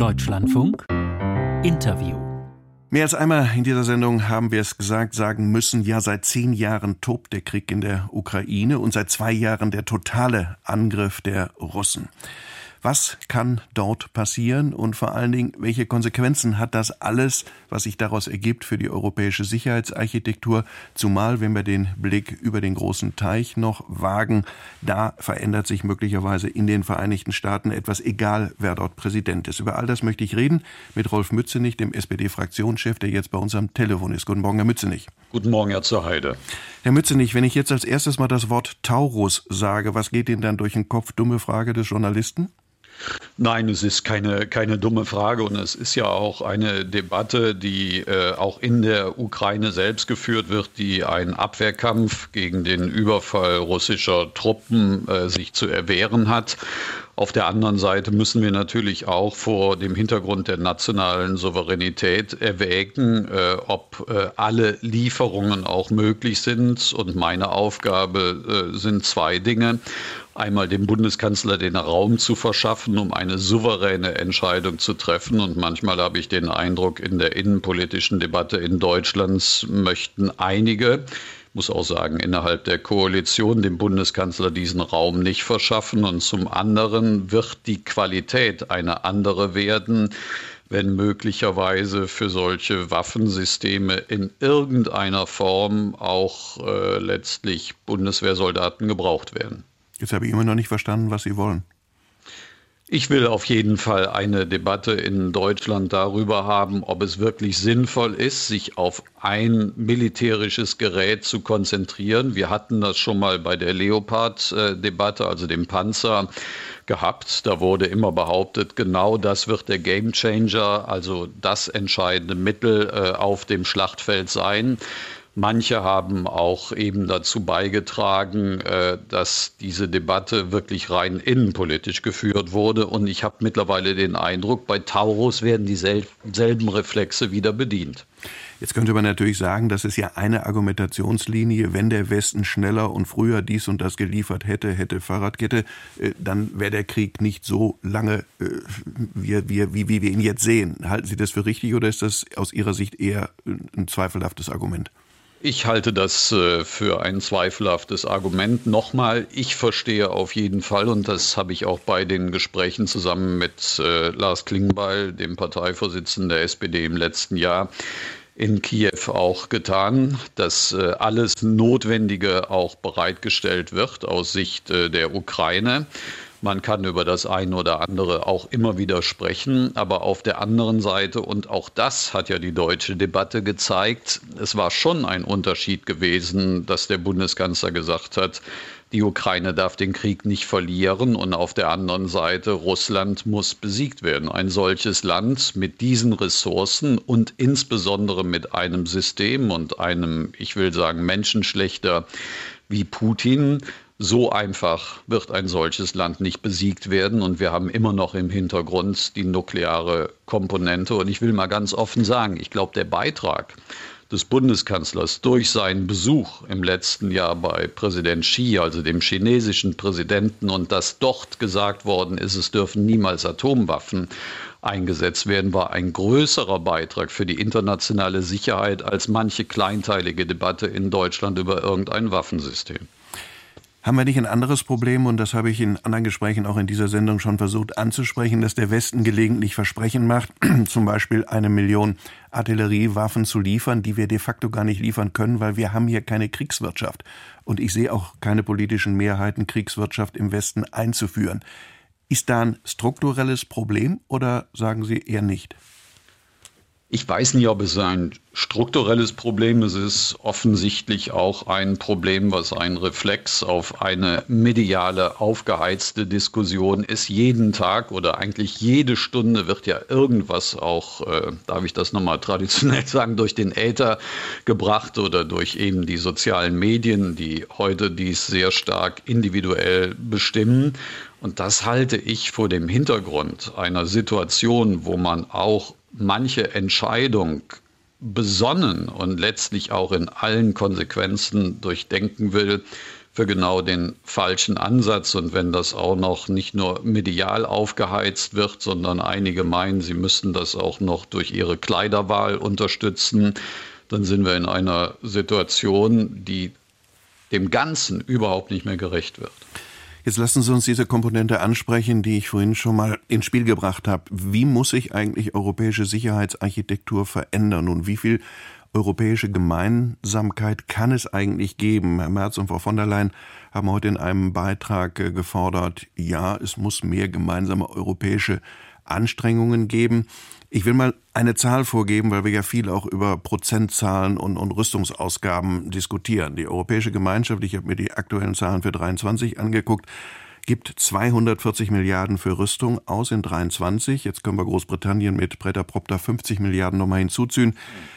Deutschlandfunk Interview. Mehr als einmal in dieser Sendung haben wir es gesagt, sagen müssen, ja, seit zehn Jahren tobt der Krieg in der Ukraine und seit zwei Jahren der totale Angriff der Russen. Was kann dort passieren und vor allen Dingen, welche Konsequenzen hat das alles, was sich daraus ergibt für die europäische Sicherheitsarchitektur? Zumal, wenn wir den Blick über den großen Teich noch wagen, da verändert sich möglicherweise in den Vereinigten Staaten etwas, egal wer dort Präsident ist. Über all das möchte ich reden mit Rolf Mützenich, dem SPD-Fraktionschef, der jetzt bei uns am Telefon ist. Guten Morgen, Herr Mützenich. Guten Morgen, Herr Zerheide. Herr Mützenich, wenn ich jetzt als erstes mal das Wort Taurus sage, was geht Ihnen dann durch den Kopf? Dumme Frage des Journalisten? Nein, es ist keine, keine dumme Frage und es ist ja auch eine Debatte, die äh, auch in der Ukraine selbst geführt wird, die einen Abwehrkampf gegen den Überfall russischer Truppen äh, sich zu erwehren hat. Auf der anderen Seite müssen wir natürlich auch vor dem Hintergrund der nationalen Souveränität erwägen, äh, ob äh, alle Lieferungen auch möglich sind. Und meine Aufgabe äh, sind zwei Dinge einmal dem Bundeskanzler den Raum zu verschaffen, um eine souveräne Entscheidung zu treffen. Und manchmal habe ich den Eindruck, in der innenpolitischen Debatte in Deutschland möchten einige, muss auch sagen, innerhalb der Koalition dem Bundeskanzler diesen Raum nicht verschaffen. Und zum anderen wird die Qualität eine andere werden wenn möglicherweise für solche Waffensysteme in irgendeiner Form auch äh, letztlich Bundeswehrsoldaten gebraucht werden. Jetzt habe ich immer noch nicht verstanden, was Sie wollen. Ich will auf jeden Fall eine Debatte in Deutschland darüber haben, ob es wirklich sinnvoll ist, sich auf ein militärisches Gerät zu konzentrieren. Wir hatten das schon mal bei der Leopard-Debatte, also dem Panzer, gehabt. Da wurde immer behauptet, genau das wird der Gamechanger, also das entscheidende Mittel äh, auf dem Schlachtfeld sein. Manche haben auch eben dazu beigetragen, äh, dass diese Debatte wirklich rein innenpolitisch geführt wurde. Und ich habe mittlerweile den Eindruck, bei Taurus werden dieselben Reflexe wieder bedient. Jetzt könnte man natürlich sagen, das ist ja eine Argumentationslinie. Wenn der Westen schneller und früher dies und das geliefert hätte, hätte Fahrradkette, äh, dann wäre der Krieg nicht so lange, äh, wie, wie, wir ihn jetzt sehen. Halten Sie das für richtig oder ist das aus Ihrer Sicht eher ein zweifelhaftes Argument? Ich halte das äh, für ein zweifelhaftes Argument. Nochmal, ich verstehe auf jeden Fall, und das habe ich auch bei den Gesprächen zusammen mit äh, Lars Klingbeil, dem Parteivorsitzenden der SPD im letzten Jahr, in Kiew auch getan, dass äh, alles Notwendige auch bereitgestellt wird aus Sicht der Ukraine. Man kann über das eine oder andere auch immer wieder sprechen, aber auf der anderen Seite, und auch das hat ja die deutsche Debatte gezeigt, es war schon ein Unterschied gewesen, dass der Bundeskanzler gesagt hat, die Ukraine darf den Krieg nicht verlieren und auf der anderen Seite Russland muss besiegt werden. Ein solches Land mit diesen Ressourcen und insbesondere mit einem System und einem, ich will sagen, Menschenschlechter wie Putin so einfach wird ein solches Land nicht besiegt werden. Und wir haben immer noch im Hintergrund die nukleare Komponente. Und ich will mal ganz offen sagen, ich glaube, der Beitrag des Bundeskanzlers durch seinen Besuch im letzten Jahr bei Präsident Xi, also dem chinesischen Präsidenten, und dass dort gesagt worden ist, es dürfen niemals Atomwaffen eingesetzt werden, war ein größerer Beitrag für die internationale Sicherheit als manche kleinteilige Debatte in Deutschland über irgendein Waffensystem. Haben wir nicht ein anderes Problem, und das habe ich in anderen Gesprächen auch in dieser Sendung schon versucht anzusprechen, dass der Westen gelegentlich Versprechen macht, zum Beispiel eine Million Artilleriewaffen zu liefern, die wir de facto gar nicht liefern können, weil wir haben hier keine Kriegswirtschaft. Und ich sehe auch keine politischen Mehrheiten, Kriegswirtschaft im Westen einzuführen. Ist da ein strukturelles Problem oder sagen Sie eher nicht? Ich weiß nicht, ob es ein strukturelles Problem ist. Es ist offensichtlich auch ein Problem, was ein Reflex auf eine mediale, aufgeheizte Diskussion ist. Jeden Tag oder eigentlich jede Stunde wird ja irgendwas auch, äh, darf ich das nochmal traditionell sagen, durch den Äther gebracht oder durch eben die sozialen Medien, die heute dies sehr stark individuell bestimmen. Und das halte ich vor dem Hintergrund einer Situation, wo man auch manche Entscheidung besonnen und letztlich auch in allen Konsequenzen durchdenken will, für genau den falschen Ansatz. Und wenn das auch noch nicht nur medial aufgeheizt wird, sondern einige meinen, sie müssten das auch noch durch ihre Kleiderwahl unterstützen, dann sind wir in einer Situation, die dem Ganzen überhaupt nicht mehr gerecht wird. Jetzt lassen Sie uns diese Komponente ansprechen, die ich vorhin schon mal ins Spiel gebracht habe. Wie muss sich eigentlich europäische Sicherheitsarchitektur verändern und wie viel europäische Gemeinsamkeit kann es eigentlich geben? Herr Merz und Frau von der Leyen haben heute in einem Beitrag äh, gefordert, ja, es muss mehr gemeinsame europäische Anstrengungen geben. Ich will mal eine Zahl vorgeben, weil wir ja viel auch über Prozentzahlen und, und Rüstungsausgaben diskutieren. Die Europäische Gemeinschaft, ich habe mir die aktuellen Zahlen für 23 angeguckt, gibt 240 Milliarden für Rüstung aus in 23. Jetzt können wir Großbritannien mit Preta Propter 50 Milliarden nochmal hinzuziehen.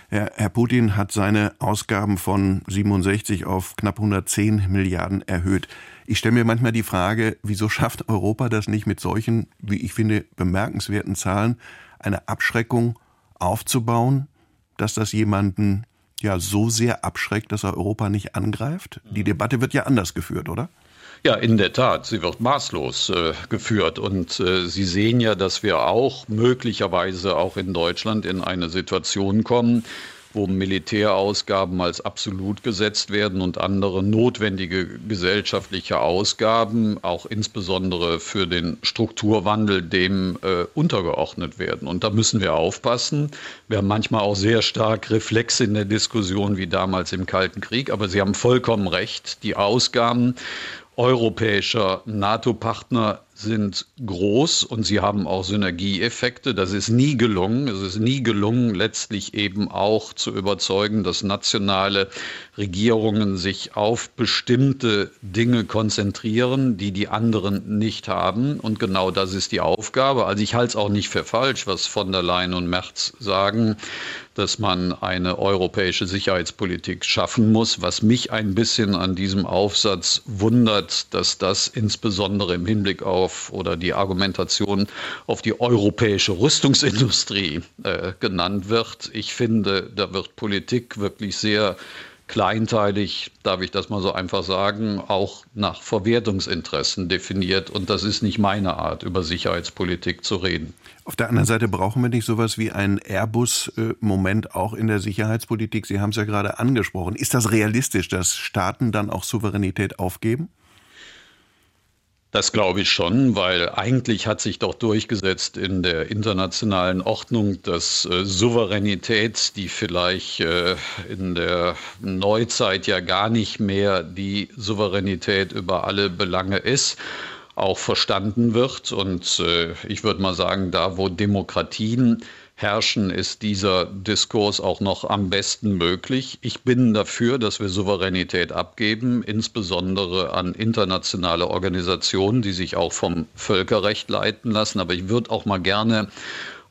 Herr, Herr Putin hat seine Ausgaben von 67 auf knapp 110 Milliarden erhöht. Ich stelle mir manchmal die Frage, wieso schafft Europa das nicht mit solchen, wie ich finde, bemerkenswerten Zahlen, eine Abschreckung aufzubauen, dass das jemanden ja so sehr abschreckt, dass er Europa nicht angreift? Die Debatte wird ja anders geführt, oder? Ja, in der Tat, sie wird maßlos äh, geführt. Und äh, Sie sehen ja, dass wir auch möglicherweise auch in Deutschland in eine Situation kommen, wo Militärausgaben als absolut gesetzt werden und andere notwendige gesellschaftliche Ausgaben, auch insbesondere für den Strukturwandel, dem äh, untergeordnet werden. Und da müssen wir aufpassen. Wir haben manchmal auch sehr stark Reflexe in der Diskussion wie damals im Kalten Krieg, aber Sie haben vollkommen recht. Die Ausgaben europäischer NATO-Partner sind groß und sie haben auch Synergieeffekte. Das ist nie gelungen. Es ist nie gelungen, letztlich eben auch zu überzeugen, dass nationale Regierungen sich auf bestimmte Dinge konzentrieren, die die anderen nicht haben. Und genau das ist die Aufgabe. Also ich halte es auch nicht für falsch, was von der Leyen und Merz sagen, dass man eine europäische Sicherheitspolitik schaffen muss. Was mich ein bisschen an diesem Aufsatz wundert, dass das insbesondere im Hinblick auf oder die Argumentation auf die europäische Rüstungsindustrie äh, genannt wird. Ich finde, da wird Politik wirklich sehr kleinteilig, darf ich das mal so einfach sagen, auch nach Verwertungsinteressen definiert. Und das ist nicht meine Art, über Sicherheitspolitik zu reden. Auf der anderen Seite brauchen wir nicht sowas wie einen Airbus-Moment auch in der Sicherheitspolitik. Sie haben es ja gerade angesprochen. Ist das realistisch, dass Staaten dann auch Souveränität aufgeben? Das glaube ich schon, weil eigentlich hat sich doch durchgesetzt in der internationalen Ordnung, dass äh, Souveränität, die vielleicht äh, in der Neuzeit ja gar nicht mehr die Souveränität über alle Belange ist, auch verstanden wird. Und äh, ich würde mal sagen, da wo Demokratien herrschen, ist dieser Diskurs auch noch am besten möglich. Ich bin dafür, dass wir Souveränität abgeben, insbesondere an internationale Organisationen, die sich auch vom Völkerrecht leiten lassen. Aber ich würde auch mal gerne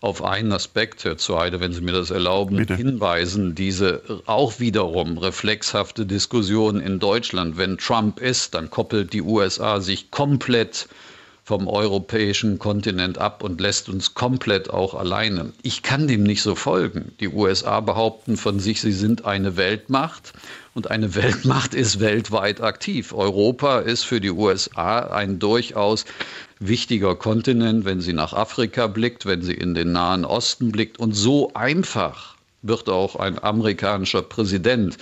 auf einen Aspekt, Herr Zuheide, wenn Sie mir das erlauben, Bitte. hinweisen. Diese auch wiederum reflexhafte Diskussion in Deutschland. Wenn Trump ist, dann koppelt die USA sich komplett vom europäischen Kontinent ab und lässt uns komplett auch alleine. Ich kann dem nicht so folgen. Die USA behaupten von sich, sie sind eine Weltmacht und eine Weltmacht ist weltweit aktiv. Europa ist für die USA ein durchaus wichtiger Kontinent, wenn sie nach Afrika blickt, wenn sie in den Nahen Osten blickt. Und so einfach wird auch ein amerikanischer Präsident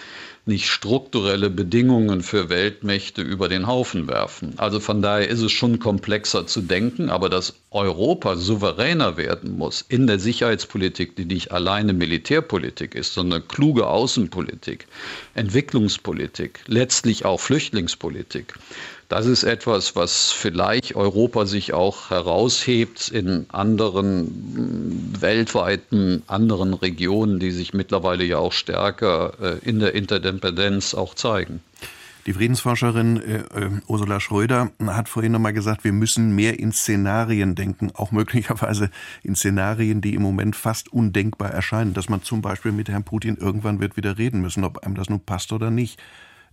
nicht strukturelle Bedingungen für Weltmächte über den Haufen werfen. Also von daher ist es schon komplexer zu denken, aber dass Europa souveräner werden muss in der Sicherheitspolitik, die nicht alleine Militärpolitik ist, sondern kluge Außenpolitik, Entwicklungspolitik, letztlich auch Flüchtlingspolitik. Das ist etwas, was vielleicht Europa sich auch heraushebt in anderen weltweiten anderen Regionen, die sich mittlerweile ja auch stärker äh, in der Interdependenz auch zeigen. Die Friedensforscherin äh, äh, Ursula Schröder hat vorhin nochmal gesagt, wir müssen mehr in Szenarien denken, auch möglicherweise in Szenarien, die im Moment fast undenkbar erscheinen, dass man zum Beispiel mit Herrn Putin irgendwann wird wieder reden müssen, ob einem das nun passt oder nicht.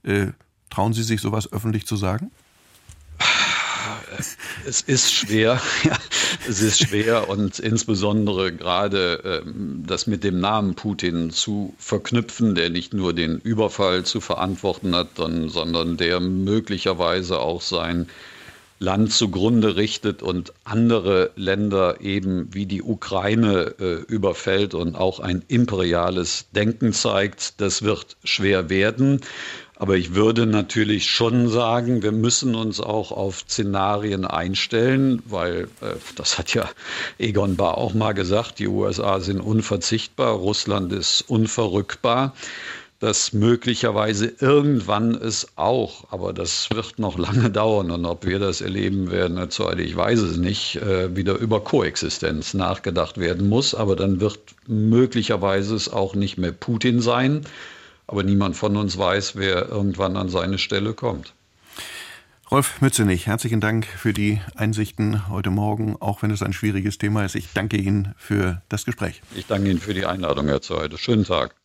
Äh, trauen Sie sich sowas öffentlich zu sagen? Es ist schwer, es ist schwer und insbesondere gerade ähm, das mit dem Namen Putin zu verknüpfen, der nicht nur den Überfall zu verantworten hat, sondern der möglicherweise auch sein Land zugrunde richtet und andere Länder eben wie die Ukraine äh, überfällt und auch ein imperiales Denken zeigt. Das wird schwer werden. Aber ich würde natürlich schon sagen, wir müssen uns auch auf Szenarien einstellen, weil äh, das hat ja Egon Bahr auch mal gesagt, die USA sind unverzichtbar, Russland ist unverrückbar dass möglicherweise irgendwann es auch, aber das wird noch lange dauern und ob wir das erleben werden, ich weiß es nicht, äh, wieder über Koexistenz nachgedacht werden muss. Aber dann wird möglicherweise es auch nicht mehr Putin sein. Aber niemand von uns weiß, wer irgendwann an seine Stelle kommt. Rolf Mützenich, herzlichen Dank für die Einsichten heute Morgen, auch wenn es ein schwieriges Thema ist. Ich danke Ihnen für das Gespräch. Ich danke Ihnen für die Einladung, Herr Zeide. Schönen Tag.